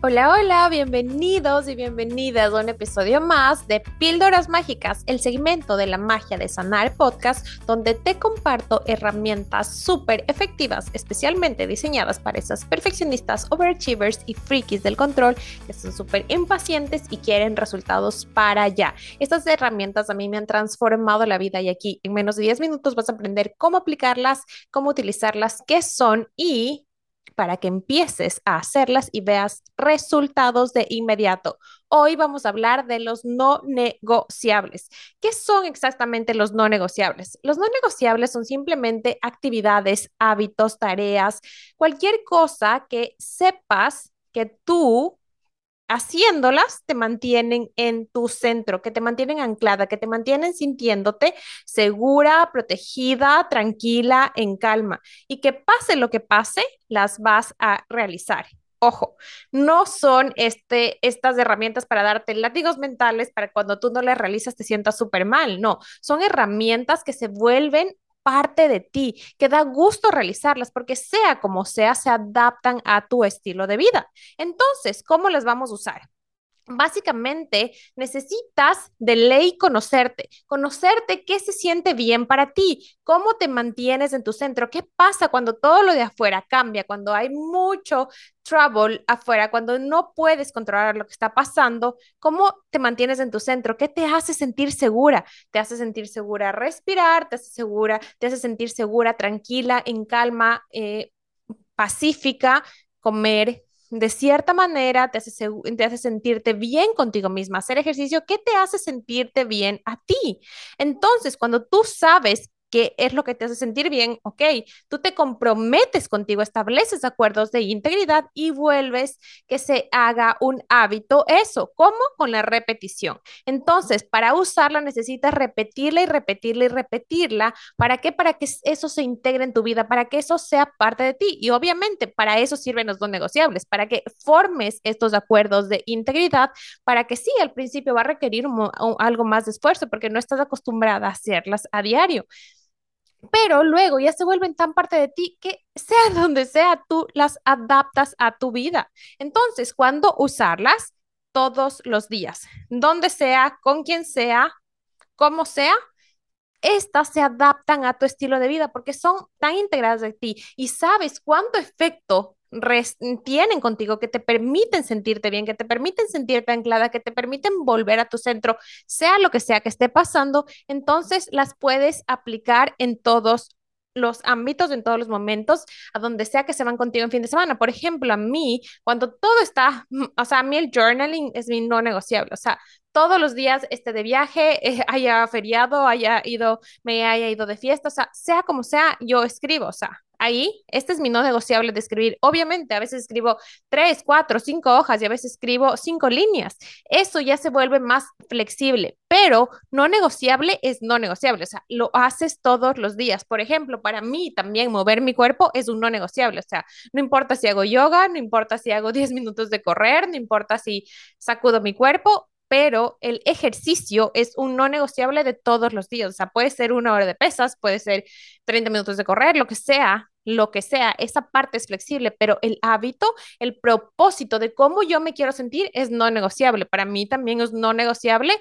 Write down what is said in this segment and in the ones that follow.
Hola, hola, bienvenidos y bienvenidas a un episodio más de Píldoras Mágicas, el segmento de la magia de sanar podcast, donde te comparto herramientas súper efectivas, especialmente diseñadas para esas perfeccionistas, overachievers y frikis del control que son súper impacientes y quieren resultados para allá. Estas herramientas a mí me han transformado la vida y aquí en menos de 10 minutos vas a aprender cómo aplicarlas, cómo utilizarlas, qué son y para que empieces a hacerlas y veas resultados de inmediato. Hoy vamos a hablar de los no negociables. ¿Qué son exactamente los no negociables? Los no negociables son simplemente actividades, hábitos, tareas, cualquier cosa que sepas que tú haciéndolas te mantienen en tu centro, que te mantienen anclada, que te mantienen sintiéndote segura, protegida, tranquila, en calma. Y que pase lo que pase, las vas a realizar. Ojo, no son este, estas herramientas para darte látigos mentales para cuando tú no las realizas te sientas súper mal. No, son herramientas que se vuelven parte de ti, que da gusto realizarlas porque sea como sea, se adaptan a tu estilo de vida. Entonces, ¿cómo las vamos a usar? Básicamente, necesitas de ley conocerte, conocerte qué se siente bien para ti, cómo te mantienes en tu centro, qué pasa cuando todo lo de afuera cambia, cuando hay mucho trouble afuera, cuando no puedes controlar lo que está pasando, cómo te mantienes en tu centro, qué te hace sentir segura, te hace sentir segura respirar, te hace segura, te hace sentir segura, tranquila, en calma, eh, pacífica, comer, de cierta manera te hace, te hace sentirte bien contigo misma. Hacer ejercicio, ¿qué te hace sentirte bien a ti? Entonces, cuando tú sabes qué es lo que te hace sentir bien, ok, tú te comprometes contigo, estableces acuerdos de integridad y vuelves que se haga un hábito eso. ¿Cómo? Con la repetición. Entonces, para usarla necesitas repetirla y repetirla y repetirla. ¿Para qué? Para que eso se integre en tu vida, para que eso sea parte de ti. Y obviamente para eso sirven los no negociables, para que formes estos acuerdos de integridad, para que sí, al principio va a requerir algo más de esfuerzo porque no estás acostumbrada a hacerlas a diario pero luego ya se vuelven tan parte de ti que sea donde sea, tú las adaptas a tu vida. Entonces, cuando usarlas? Todos los días, donde sea, con quien sea, como sea, estas se adaptan a tu estilo de vida porque son tan integradas de ti y sabes cuánto efecto tienen contigo, que te permiten sentirte bien, que te permiten sentirte anclada, que te permiten volver a tu centro, sea lo que sea que esté pasando, entonces las puedes aplicar en todos los ámbitos, en todos los momentos, a donde sea que se van contigo en fin de semana. Por ejemplo, a mí, cuando todo está, o sea, a mí el journaling es mi no negociable, o sea, todos los días este de viaje, eh, haya feriado, haya ido, me haya ido de fiesta, o sea, sea como sea, yo escribo, o sea, ahí, este es mi no negociable de escribir. Obviamente, a veces escribo tres, cuatro, cinco hojas y a veces escribo cinco líneas. Eso ya se vuelve más flexible, pero no negociable es no negociable. O sea, lo haces todos los días. Por ejemplo, para mí también mover mi cuerpo es un no negociable. O sea, no importa si hago yoga, no importa si hago 10 minutos de correr, no importa si sacudo mi cuerpo, pero el ejercicio es un no negociable de todos los días. O sea, puede ser una hora de pesas, puede ser 30 minutos de correr, lo que sea, lo que sea, esa parte es flexible, pero el hábito, el propósito de cómo yo me quiero sentir es no negociable. Para mí también es no negociable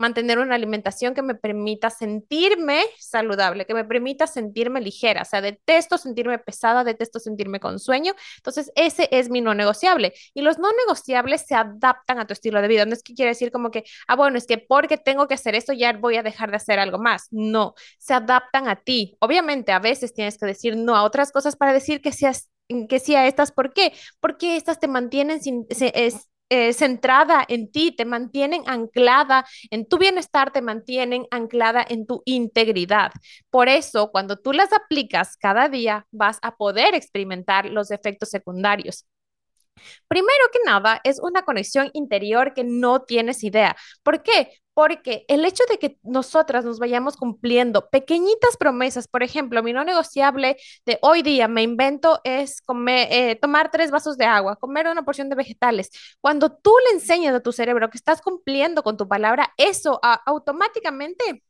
mantener una alimentación que me permita sentirme saludable, que me permita sentirme ligera. O sea, detesto sentirme pesada, detesto sentirme con sueño. Entonces, ese es mi no negociable. Y los no negociables se adaptan a tu estilo de vida. No es que quiere decir como que, ah, bueno, es que porque tengo que hacer esto ya voy a dejar de hacer algo más. No, se adaptan a ti. Obviamente, a veces tienes que decir no a otras cosas para decir que seas que sí a estas, ¿por qué? Porque estas te mantienen sin, es, eh, centrada en ti, te mantienen anclada en tu bienestar, te mantienen anclada en tu integridad. Por eso, cuando tú las aplicas cada día, vas a poder experimentar los efectos secundarios. Primero que nada, es una conexión interior que no tienes idea. ¿Por qué? Porque el hecho de que nosotras nos vayamos cumpliendo pequeñitas promesas, por ejemplo, mi no negociable de hoy día, me invento, es comer, eh, tomar tres vasos de agua, comer una porción de vegetales. Cuando tú le enseñas a tu cerebro que estás cumpliendo con tu palabra, eso automáticamente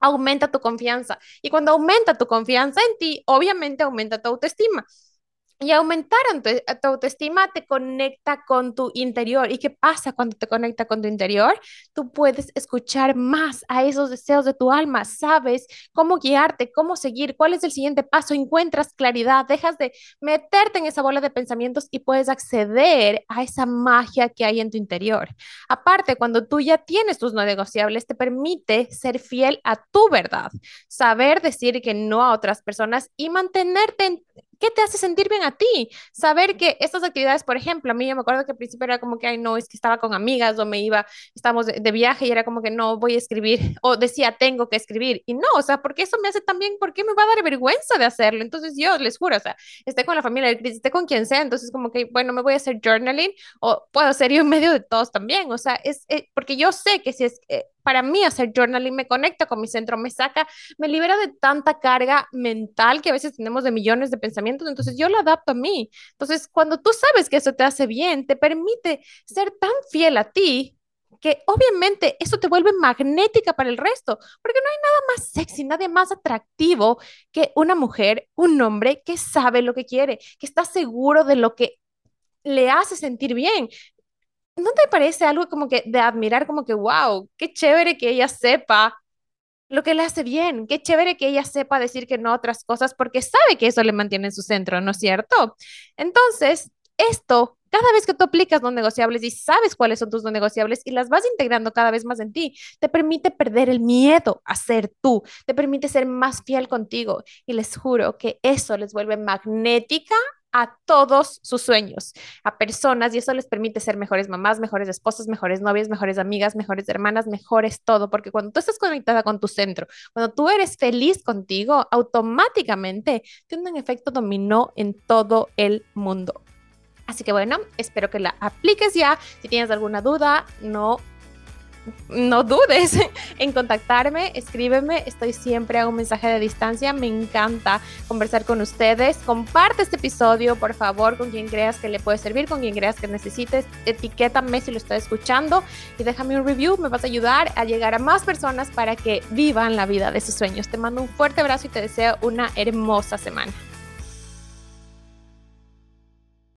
aumenta tu confianza. Y cuando aumenta tu confianza en ti, obviamente aumenta tu autoestima. Y aumentaron tu, tu, autoestima te conecta con tu interior. ¿Y qué pasa cuando te conecta con tu interior? Tú puedes escuchar más a esos deseos de tu alma, sabes cómo guiarte, cómo seguir, cuál es el siguiente paso, encuentras claridad, dejas de meterte en esa bola de pensamientos y puedes acceder a esa magia que hay en tu interior. Aparte, cuando tú ya tienes tus no negociables, te permite ser fiel a tu verdad, saber decir que no a otras personas y mantenerte en ¿Qué te hace sentir bien a ti? Saber que estas actividades, por ejemplo, a mí yo me acuerdo que al principio era como que, ay, no, es que estaba con amigas o me iba, estábamos de, viaje y era como que no voy a escribir o decía, tengo que escribir. Y no, o sea, porque eso me hace también, ¿por qué me va a dar vergüenza de hacerlo? Entonces yo les juro, o sea, esté con la familia, esté con quien sea, entonces como que, bueno, me voy a hacer journaling o puedo ser yo en medio de todos también. O sea, es, eh, porque yo sé que si es... Eh, para mí hacer journaling me conecta con mi centro, me saca, me libera de tanta carga mental que a veces tenemos de millones de pensamientos, entonces yo lo adapto a mí. Entonces, cuando tú sabes que eso te hace bien, te permite ser tan fiel a ti que obviamente eso te vuelve magnética para el resto, porque no hay nada más sexy, nada más atractivo que una mujer, un hombre que sabe lo que quiere, que está seguro de lo que le hace sentir bien. ¿no te parece algo como que de admirar, como que, wow, qué chévere que ella sepa lo que le hace bien, qué chévere que ella sepa decir que no a otras cosas porque sabe que eso le mantiene en su centro, ¿no es cierto? Entonces, esto, cada vez que tú aplicas no negociables y sabes cuáles son tus no negociables y las vas integrando cada vez más en ti, te permite perder el miedo a ser tú, te permite ser más fiel contigo y les juro que eso les vuelve magnética a todos sus sueños, a personas, y eso les permite ser mejores mamás, mejores esposas, mejores novias, mejores amigas, mejores hermanas, mejores todo, porque cuando tú estás conectada con tu centro, cuando tú eres feliz contigo, automáticamente tiene un efecto dominó en todo el mundo. Así que bueno, espero que la apliques ya. Si tienes alguna duda, no no dudes en contactarme, escríbeme, estoy siempre a un mensaje de distancia, me encanta conversar con ustedes. Comparte este episodio, por favor, con quien creas que le puede servir, con quien creas que necesites, etiquétame si lo estás escuchando y déjame un review, me vas a ayudar a llegar a más personas para que vivan la vida de sus sueños. Te mando un fuerte abrazo y te deseo una hermosa semana.